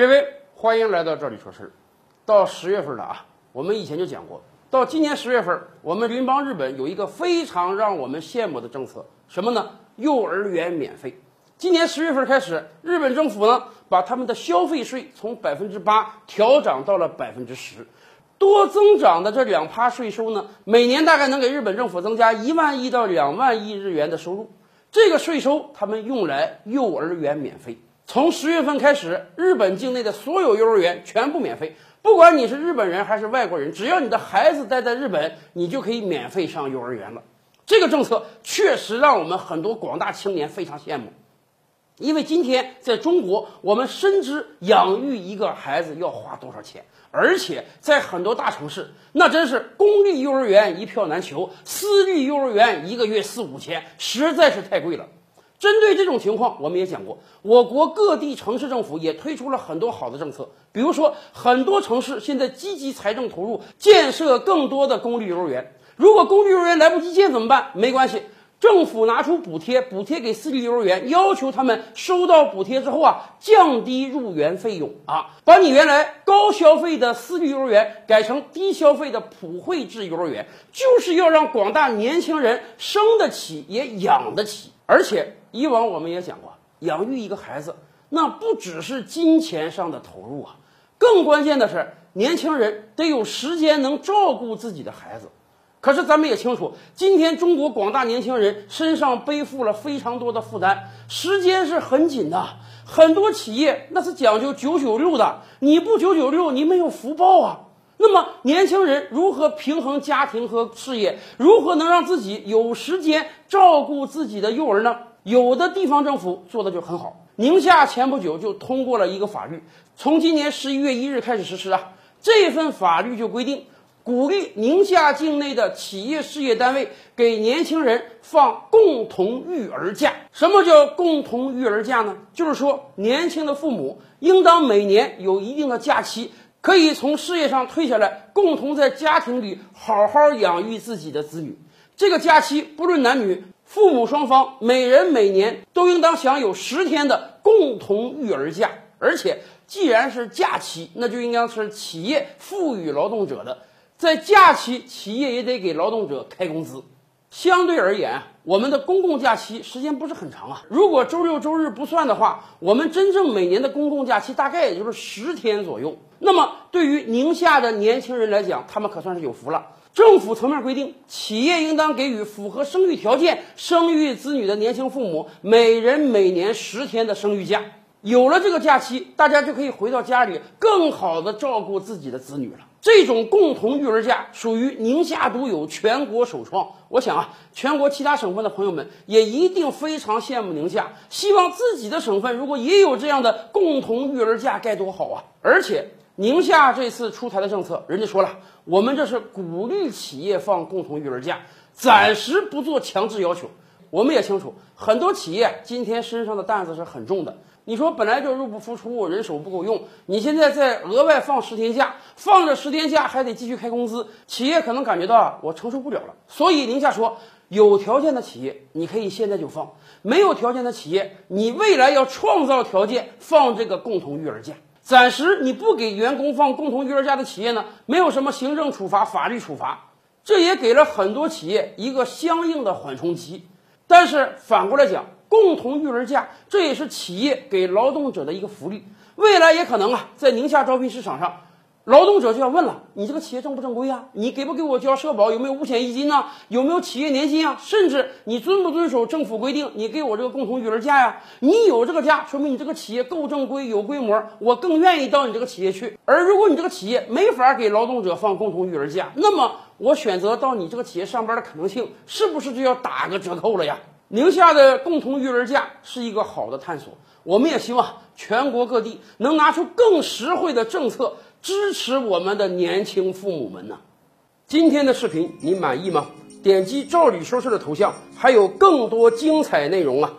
列位，欢迎来到这里说事儿。到十月份了啊，我们以前就讲过，到今年十月份，我们邻邦日本有一个非常让我们羡慕的政策，什么呢？幼儿园免费。今年十月份开始，日本政府呢把他们的消费税从百分之八调涨到了百分之十，多增长的这两趴税收呢，每年大概能给日本政府增加一万亿到两万亿日元的收入。这个税收他们用来幼儿园免费。从十月份开始，日本境内的所有幼儿园全部免费，不管你是日本人还是外国人，只要你的孩子待在日本，你就可以免费上幼儿园了。这个政策确实让我们很多广大青年非常羡慕，因为今天在中国，我们深知养育一个孩子要花多少钱，而且在很多大城市，那真是公立幼儿园一票难求，私立幼儿园一个月四五千，实在是太贵了。针对这种情况，我们也讲过，我国各地城市政府也推出了很多好的政策。比如说，很多城市现在积极财政投入，建设更多的公立幼儿园。如果公立幼儿园来不及建怎么办？没关系，政府拿出补贴，补贴给私立幼儿园，要求他们收到补贴之后啊，降低入园费用啊，把你原来高消费的私立幼儿园改成低消费的普惠制幼儿园，就是要让广大年轻人生得起也养得起，而且。以往我们也讲过，养育一个孩子，那不只是金钱上的投入啊，更关键的是，年轻人得有时间能照顾自己的孩子。可是咱们也清楚，今天中国广大年轻人身上背负了非常多的负担，时间是很紧的。很多企业那是讲究九九六的，你不九九六，你没有福报啊。那么，年轻人如何平衡家庭和事业？如何能让自己有时间照顾自己的幼儿呢？有的地方政府做的就很好，宁夏前不久就通过了一个法律，从今年十一月一日开始实施啊。这份法律就规定，鼓励宁夏境内的企业事业单位给年轻人放共同育儿假。什么叫共同育儿假呢？就是说，年轻的父母应当每年有一定的假期，可以从事业上退下来，共同在家庭里好好养育自己的子女。这个假期不论男女。父母双方每人每年都应当享有十天的共同育儿假，而且既然是假期，那就应该是企业赋予劳动者的。在假期，企业也得给劳动者开工资。相对而言，我们的公共假期时间不是很长啊。如果周六周日不算的话，我们真正每年的公共假期大概也就是十天左右。那么，对于宁夏的年轻人来讲，他们可算是有福了。政府层面规定，企业应当给予符合生育条件、生育子女的年轻父母每人每年十天的生育假。有了这个假期，大家就可以回到家里，更好的照顾自己的子女了。这种共同育儿假属于宁夏独有、全国首创。我想啊，全国其他省份的朋友们也一定非常羡慕宁夏，希望自己的省份如果也有这样的共同育儿假，该多好啊！而且。宁夏这次出台的政策，人家说了，我们这是鼓励企业放共同育儿假，暂时不做强制要求。我们也清楚，很多企业今天身上的担子是很重的。你说本来就入不敷出，人手不够用，你现在再额外放十天假，放着十天假还得继续开工资，企业可能感觉到啊我承受不了了。所以宁夏说，有条件的企业你可以现在就放，没有条件的企业，你未来要创造条件放这个共同育儿假。暂时你不给员工放共同育儿假的企业呢，没有什么行政处罚、法律处罚，这也给了很多企业一个相应的缓冲期。但是反过来讲，共同育儿假这也是企业给劳动者的一个福利，未来也可能啊，在宁夏招聘市场上。劳动者就要问了：你这个企业正不正规啊？你给不给我交社保？有没有五险一金呢？有没有企业年金啊？甚至你遵不遵守政府规定？你给我这个共同育儿假呀？你有这个假，说明你这个企业够正规、有规模，我更愿意到你这个企业去。而如果你这个企业没法给劳动者放共同育儿假，那么我选择到你这个企业上班的可能性是不是就要打个折扣了呀？宁夏的共同育儿假是一个好的探索，我们也希望全国各地能拿出更实惠的政策。支持我们的年轻父母们呢？今天的视频你满意吗？点击“赵宇说事”的头像，还有更多精彩内容啊！